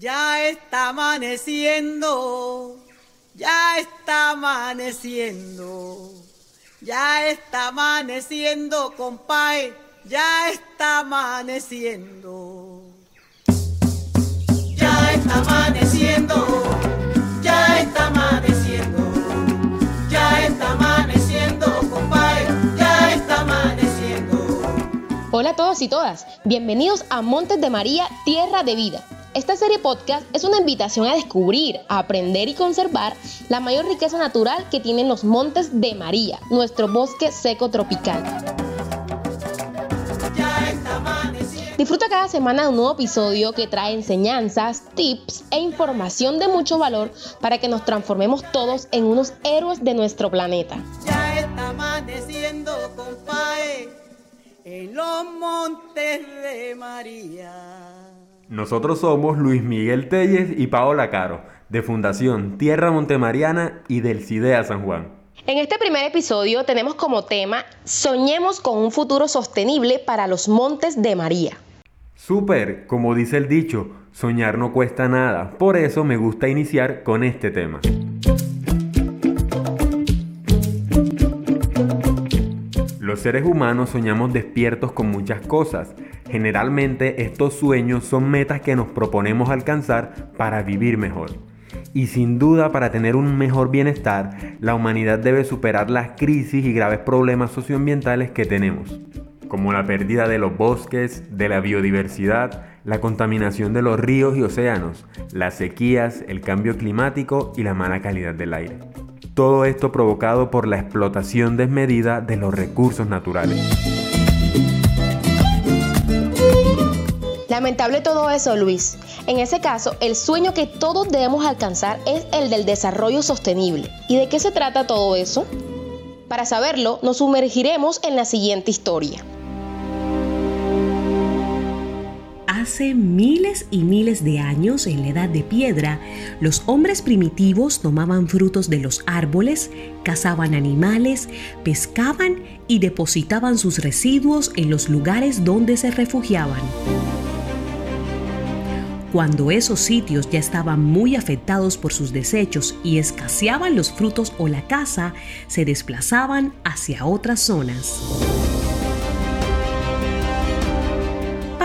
Ya está amaneciendo, ya está amaneciendo, ya está amaneciendo, compadre, ya está amaneciendo. Ya está amaneciendo, ya está amaneciendo, ya está amaneciendo, compadre, ya está amaneciendo. Hola a todos y todas, bienvenidos a Montes de María, Tierra de Vida. Esta serie podcast es una invitación a descubrir, a aprender y conservar la mayor riqueza natural que tienen los Montes de María, nuestro bosque seco tropical. Disfruta cada semana de un nuevo episodio que trae enseñanzas, tips e información de mucho valor para que nos transformemos todos en unos héroes de nuestro planeta. Ya está amaneciendo, compadre, en los montes de María. Nosotros somos Luis Miguel Telles y Paola Caro, de Fundación Tierra Montemariana y del CIDEA San Juan. En este primer episodio tenemos como tema Soñemos con un futuro sostenible para los Montes de María. Súper, como dice el dicho, soñar no cuesta nada, por eso me gusta iniciar con este tema. Los seres humanos soñamos despiertos con muchas cosas. Generalmente estos sueños son metas que nos proponemos alcanzar para vivir mejor. Y sin duda para tener un mejor bienestar, la humanidad debe superar las crisis y graves problemas socioambientales que tenemos, como la pérdida de los bosques, de la biodiversidad, la contaminación de los ríos y océanos, las sequías, el cambio climático y la mala calidad del aire. Todo esto provocado por la explotación desmedida de los recursos naturales. Lamentable todo eso, Luis. En ese caso, el sueño que todos debemos alcanzar es el del desarrollo sostenible. ¿Y de qué se trata todo eso? Para saberlo, nos sumergiremos en la siguiente historia. Hace miles y miles de años, en la edad de piedra, los hombres primitivos tomaban frutos de los árboles, cazaban animales, pescaban y depositaban sus residuos en los lugares donde se refugiaban. Cuando esos sitios ya estaban muy afectados por sus desechos y escaseaban los frutos o la caza, se desplazaban hacia otras zonas.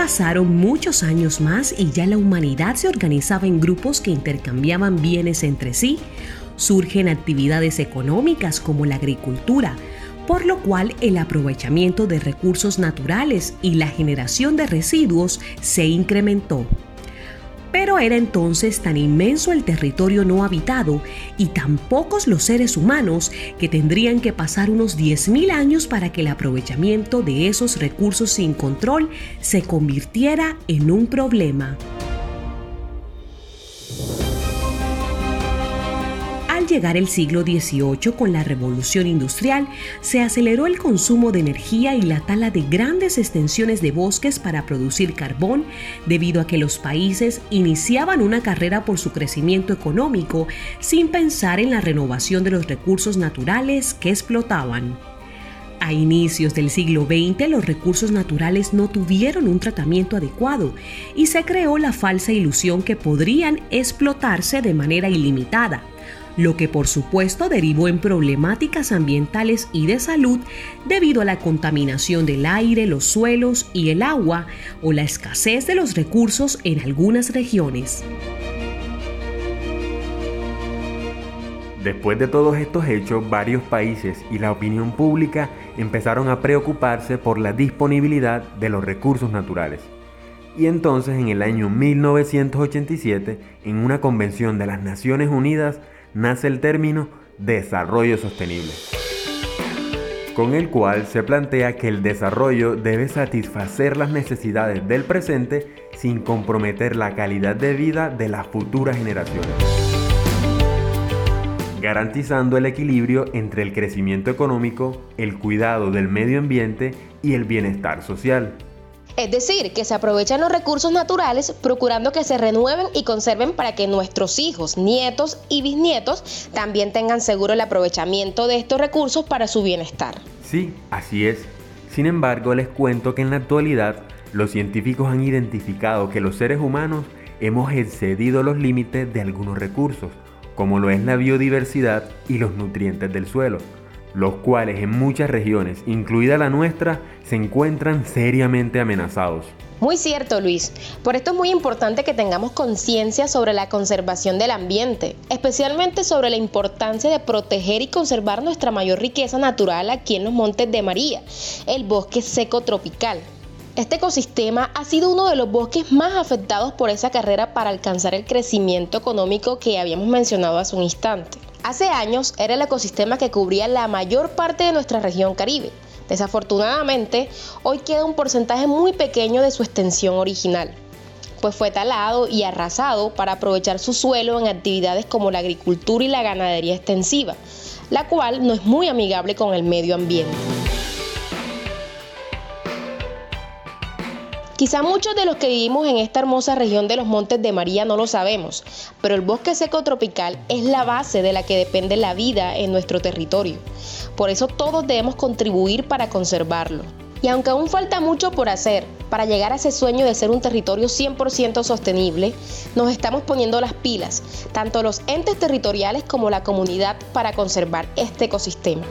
Pasaron muchos años más y ya la humanidad se organizaba en grupos que intercambiaban bienes entre sí. Surgen actividades económicas como la agricultura, por lo cual el aprovechamiento de recursos naturales y la generación de residuos se incrementó. Pero era entonces tan inmenso el territorio no habitado y tan pocos los seres humanos que tendrían que pasar unos 10.000 años para que el aprovechamiento de esos recursos sin control se convirtiera en un problema. Al llegar el siglo XVIII con la revolución industrial, se aceleró el consumo de energía y la tala de grandes extensiones de bosques para producir carbón, debido a que los países iniciaban una carrera por su crecimiento económico sin pensar en la renovación de los recursos naturales que explotaban. A inicios del siglo XX los recursos naturales no tuvieron un tratamiento adecuado y se creó la falsa ilusión que podrían explotarse de manera ilimitada lo que por supuesto derivó en problemáticas ambientales y de salud debido a la contaminación del aire, los suelos y el agua o la escasez de los recursos en algunas regiones. Después de todos estos hechos, varios países y la opinión pública empezaron a preocuparse por la disponibilidad de los recursos naturales. Y entonces en el año 1987, en una convención de las Naciones Unidas, nace el término desarrollo sostenible, con el cual se plantea que el desarrollo debe satisfacer las necesidades del presente sin comprometer la calidad de vida de las futuras generaciones, garantizando el equilibrio entre el crecimiento económico, el cuidado del medio ambiente y el bienestar social. Es decir, que se aprovechan los recursos naturales procurando que se renueven y conserven para que nuestros hijos, nietos y bisnietos también tengan seguro el aprovechamiento de estos recursos para su bienestar. Sí, así es. Sin embargo, les cuento que en la actualidad los científicos han identificado que los seres humanos hemos excedido los límites de algunos recursos, como lo es la biodiversidad y los nutrientes del suelo, los cuales en muchas regiones, incluida la nuestra, se encuentran seriamente amenazados. Muy cierto, Luis. Por esto es muy importante que tengamos conciencia sobre la conservación del ambiente, especialmente sobre la importancia de proteger y conservar nuestra mayor riqueza natural aquí en los Montes de María, el bosque seco tropical. Este ecosistema ha sido uno de los bosques más afectados por esa carrera para alcanzar el crecimiento económico que habíamos mencionado hace un instante. Hace años era el ecosistema que cubría la mayor parte de nuestra región caribe. Desafortunadamente, hoy queda un porcentaje muy pequeño de su extensión original, pues fue talado y arrasado para aprovechar su suelo en actividades como la agricultura y la ganadería extensiva, la cual no es muy amigable con el medio ambiente. Quizá muchos de los que vivimos en esta hermosa región de los Montes de María no lo sabemos, pero el bosque seco tropical es la base de la que depende la vida en nuestro territorio. Por eso todos debemos contribuir para conservarlo. Y aunque aún falta mucho por hacer para llegar a ese sueño de ser un territorio 100% sostenible, nos estamos poniendo las pilas, tanto los entes territoriales como la comunidad, para conservar este ecosistema.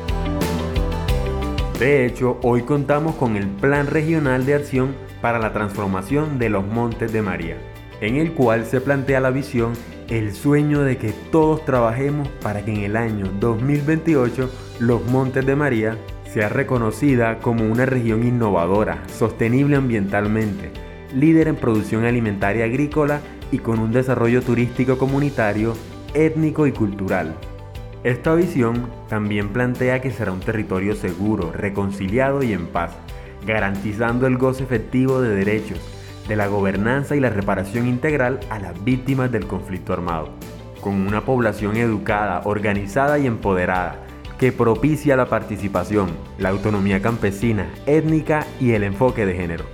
De hecho, hoy contamos con el Plan Regional de Acción para la transformación de los Montes de María, en el cual se plantea la visión, el sueño de que todos trabajemos para que en el año 2028 los Montes de María sea reconocida como una región innovadora, sostenible ambientalmente, líder en producción alimentaria agrícola y con un desarrollo turístico comunitario, étnico y cultural. Esta visión también plantea que será un territorio seguro, reconciliado y en paz, garantizando el goce efectivo de derechos, de la gobernanza y la reparación integral a las víctimas del conflicto armado, con una población educada, organizada y empoderada, que propicia la participación, la autonomía campesina, étnica y el enfoque de género.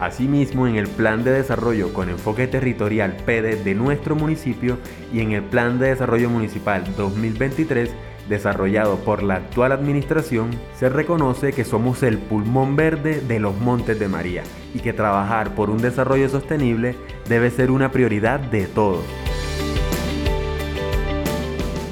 Asimismo, en el Plan de Desarrollo con Enfoque Territorial PD de nuestro municipio y en el Plan de Desarrollo Municipal 2023 desarrollado por la actual administración, se reconoce que somos el pulmón verde de los Montes de María y que trabajar por un desarrollo sostenible debe ser una prioridad de todos.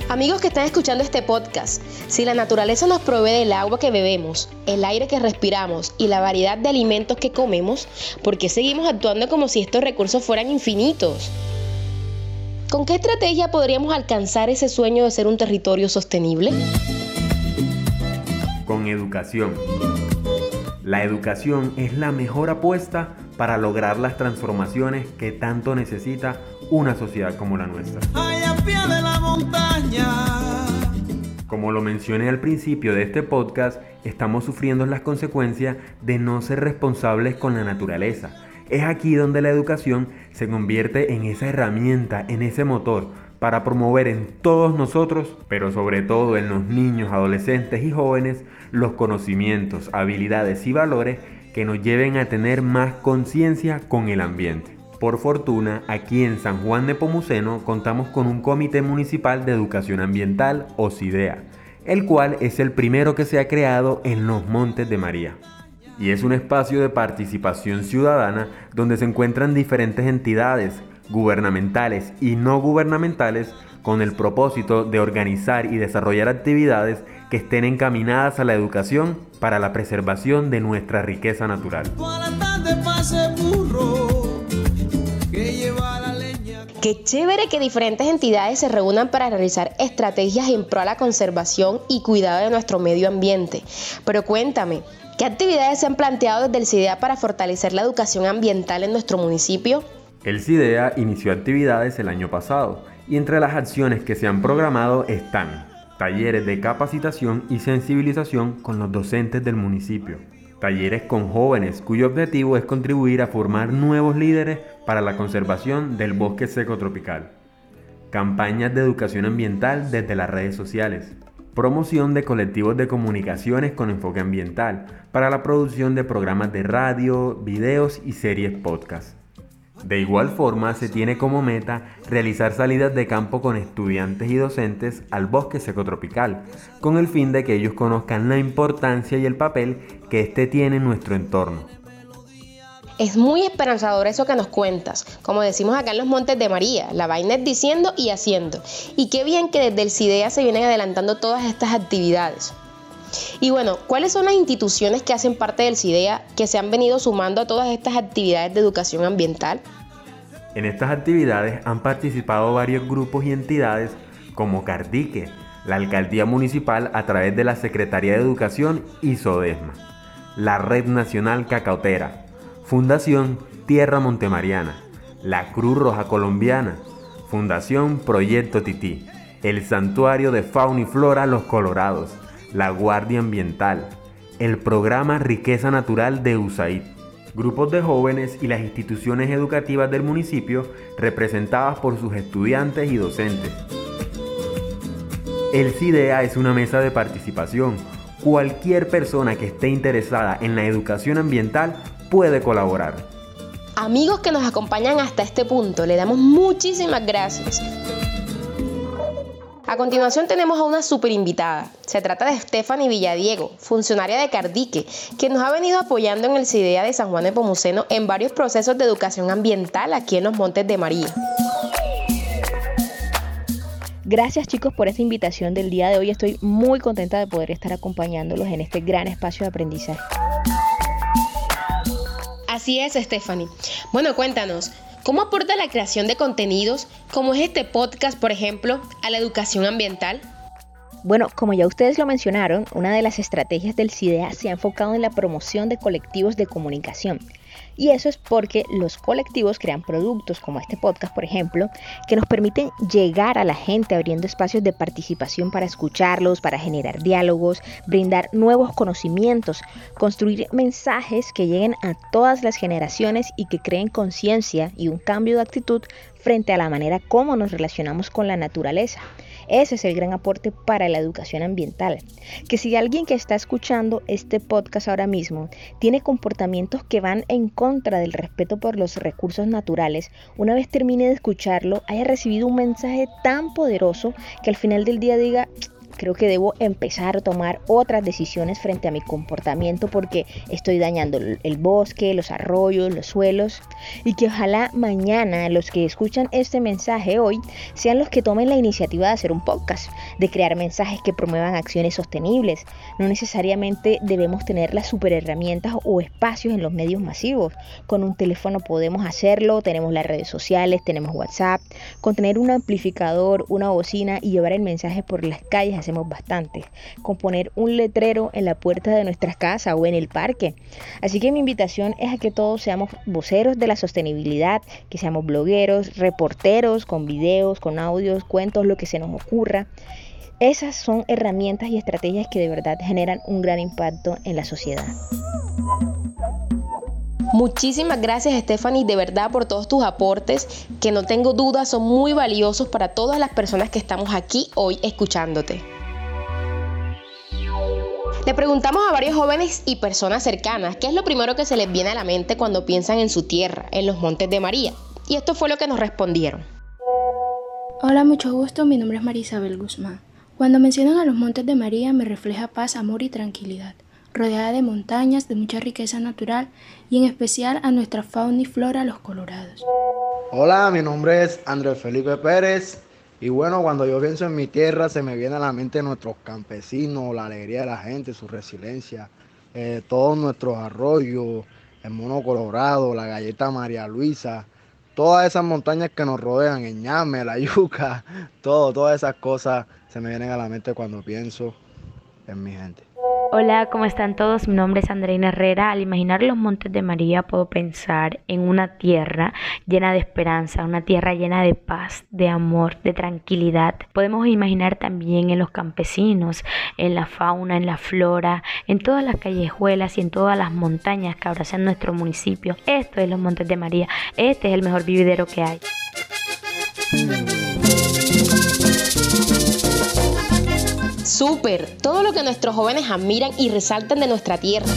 Amigos que están escuchando este podcast, si la naturaleza nos provee del agua que bebemos, el aire que respiramos y la variedad de alimentos que comemos, ¿por qué seguimos actuando como si estos recursos fueran infinitos? ¿Con qué estrategia podríamos alcanzar ese sueño de ser un territorio sostenible? Con educación. La educación es la mejor apuesta para lograr las transformaciones que tanto necesita una sociedad como la nuestra. de la montaña. Como lo mencioné al principio de este podcast, estamos sufriendo las consecuencias de no ser responsables con la naturaleza es aquí donde la educación se convierte en esa herramienta, en ese motor para promover en todos nosotros, pero sobre todo en los niños, adolescentes y jóvenes, los conocimientos, habilidades y valores que nos lleven a tener más conciencia con el ambiente. Por fortuna, aquí en San Juan de Pomuceno contamos con un Comité Municipal de Educación Ambiental, o CIDEA, el cual es el primero que se ha creado en los Montes de María y es un espacio de participación ciudadana donde se encuentran diferentes entidades gubernamentales y no gubernamentales con el propósito de organizar y desarrollar actividades que estén encaminadas a la educación para la preservación de nuestra riqueza natural. Qué chévere que diferentes entidades se reúnan para realizar estrategias en pro a la conservación y cuidado de nuestro medio ambiente. Pero cuéntame, ¿Qué actividades se han planteado desde el CIDEA para fortalecer la educación ambiental en nuestro municipio? El CIDEA inició actividades el año pasado y entre las acciones que se han programado están talleres de capacitación y sensibilización con los docentes del municipio, talleres con jóvenes cuyo objetivo es contribuir a formar nuevos líderes para la conservación del bosque seco tropical, campañas de educación ambiental desde las redes sociales, promoción de colectivos de comunicaciones con enfoque ambiental, para la producción de programas de radio, videos y series podcast. De igual forma, se tiene como meta realizar salidas de campo con estudiantes y docentes al bosque secotropical, con el fin de que ellos conozcan la importancia y el papel que éste tiene en nuestro entorno. Es muy esperanzador eso que nos cuentas. Como decimos acá en los Montes de María, la vaina es diciendo y haciendo. Y qué bien que desde el CIDEA se vienen adelantando todas estas actividades. Y bueno, ¿cuáles son las instituciones que hacen parte del CIDEA que se han venido sumando a todas estas actividades de educación ambiental? En estas actividades han participado varios grupos y entidades como Cardique, la Alcaldía Municipal a través de la Secretaría de Educación y SODESMA, la Red Nacional Cacautera, Fundación Tierra Montemariana, la Cruz Roja Colombiana, Fundación Proyecto Tití, el Santuario de Fauna y Flora Los Colorados, la Guardia Ambiental, el Programa Riqueza Natural de USAID, grupos de jóvenes y las instituciones educativas del municipio representadas por sus estudiantes y docentes. El CIDEA es una mesa de participación. Cualquier persona que esté interesada en la educación ambiental puede colaborar. Amigos que nos acompañan hasta este punto, le damos muchísimas gracias. A continuación tenemos a una super invitada. Se trata de Stephanie Villadiego, funcionaria de Cardique, que nos ha venido apoyando en el CIDEA de San Juan de Pomuceno en varios procesos de educación ambiental aquí en los Montes de María. Gracias chicos por esta invitación del día de hoy. Estoy muy contenta de poder estar acompañándolos en este gran espacio de aprendizaje. Así es, Stephanie. Bueno, cuéntanos, ¿cómo aporta la creación de contenidos, como es este podcast, por ejemplo, a la educación ambiental? Bueno, como ya ustedes lo mencionaron, una de las estrategias del CIDEA se ha enfocado en la promoción de colectivos de comunicación y eso es porque los colectivos crean productos como este podcast, por ejemplo, que nos permiten llegar a la gente abriendo espacios de participación para escucharlos, para generar diálogos, brindar nuevos conocimientos, construir mensajes que lleguen a todas las generaciones y que creen conciencia y un cambio de actitud frente a la manera como nos relacionamos con la naturaleza. Ese es el gran aporte para la educación ambiental. Que si alguien que está escuchando este podcast ahora mismo tiene comportamientos que van en contra del respeto por los recursos naturales, una vez termine de escucharlo, haya recibido un mensaje tan poderoso que al final del día diga, creo que debo empezar a tomar otras decisiones frente a mi comportamiento porque estoy dañando el bosque, los arroyos, los suelos y que ojalá mañana los que escuchan este mensaje hoy sean los que tomen la iniciativa de hacer un podcast, de crear mensajes que promuevan acciones sostenibles. No necesariamente debemos tener las super herramientas o espacios en los medios masivos. Con un teléfono podemos hacerlo, tenemos las redes sociales, tenemos WhatsApp, con tener un amplificador, una bocina y llevar el mensaje por las calles bastante, con poner un letrero en la puerta de nuestras casas o en el parque. Así que mi invitación es a que todos seamos voceros de la sostenibilidad, que seamos blogueros, reporteros con videos, con audios, cuentos, lo que se nos ocurra. Esas son herramientas y estrategias que de verdad generan un gran impacto en la sociedad. Muchísimas gracias Stephanie de verdad por todos tus aportes que no tengo duda son muy valiosos para todas las personas que estamos aquí hoy escuchándote. Le preguntamos a varios jóvenes y personas cercanas qué es lo primero que se les viene a la mente cuando piensan en su tierra, en los Montes de María. Y esto fue lo que nos respondieron. Hola, mucho gusto, mi nombre es Marisabel Guzmán. Cuando mencionan a los Montes de María me refleja paz, amor y tranquilidad rodeada de montañas de mucha riqueza natural y en especial a nuestra fauna y flora los colorados. Hola, mi nombre es Andrés Felipe Pérez y bueno, cuando yo pienso en mi tierra se me viene a la mente nuestros campesinos, la alegría de la gente, su resiliencia, eh, todos nuestros arroyos, el mono colorado, la galleta María Luisa, todas esas montañas que nos rodean, el ñame, la yuca, todo, todas esas cosas se me vienen a la mente cuando pienso en mi gente. Hola, ¿cómo están todos? Mi nombre es Andreina Herrera. Al imaginar los montes de María puedo pensar en una tierra llena de esperanza, una tierra llena de paz, de amor, de tranquilidad. Podemos imaginar también en los campesinos, en la fauna, en la flora, en todas las callejuelas y en todas las montañas que abrazan nuestro municipio. Esto es los montes de María. Este es el mejor vividero que hay. Súper, todo lo que nuestros jóvenes admiran y resaltan de nuestra tierra.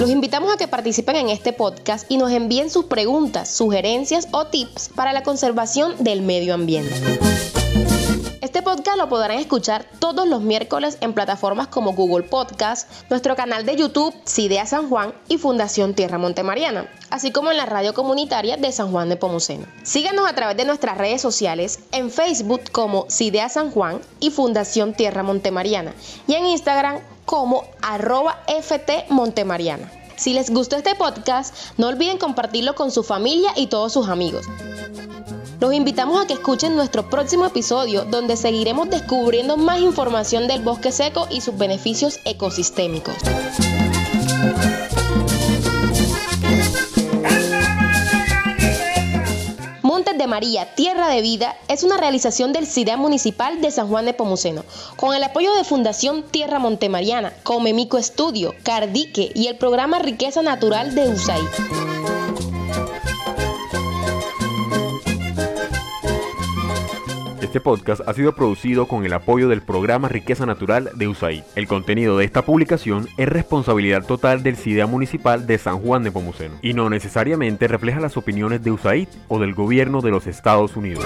Los invitamos a que participen en este podcast y nos envíen sus preguntas, sugerencias o tips para la conservación del medio ambiente. Este podcast lo podrán escuchar todos los miércoles en plataformas como Google Podcast, nuestro canal de YouTube Cidea San Juan y Fundación Tierra Montemariana, así como en la radio comunitaria de San Juan de Pomuceno. Síganos a través de nuestras redes sociales en Facebook como Cidea San Juan y Fundación Tierra Montemariana y en Instagram como arroba FT. Si les gustó este podcast, no olviden compartirlo con su familia y todos sus amigos. Los invitamos a que escuchen nuestro próximo episodio donde seguiremos descubriendo más información del bosque seco y sus beneficios ecosistémicos. Montes de María, Tierra de Vida es una realización del CIDEA Municipal de San Juan de Pomuceno, con el apoyo de Fundación Tierra Montemariana, Comemico Estudio, Cardique y el programa Riqueza Natural de USAID. Este podcast ha sido producido con el apoyo del programa Riqueza Natural de USAID. El contenido de esta publicación es responsabilidad total del CIDEA Municipal de San Juan de Pomuceno y no necesariamente refleja las opiniones de USAID o del gobierno de los Estados Unidos.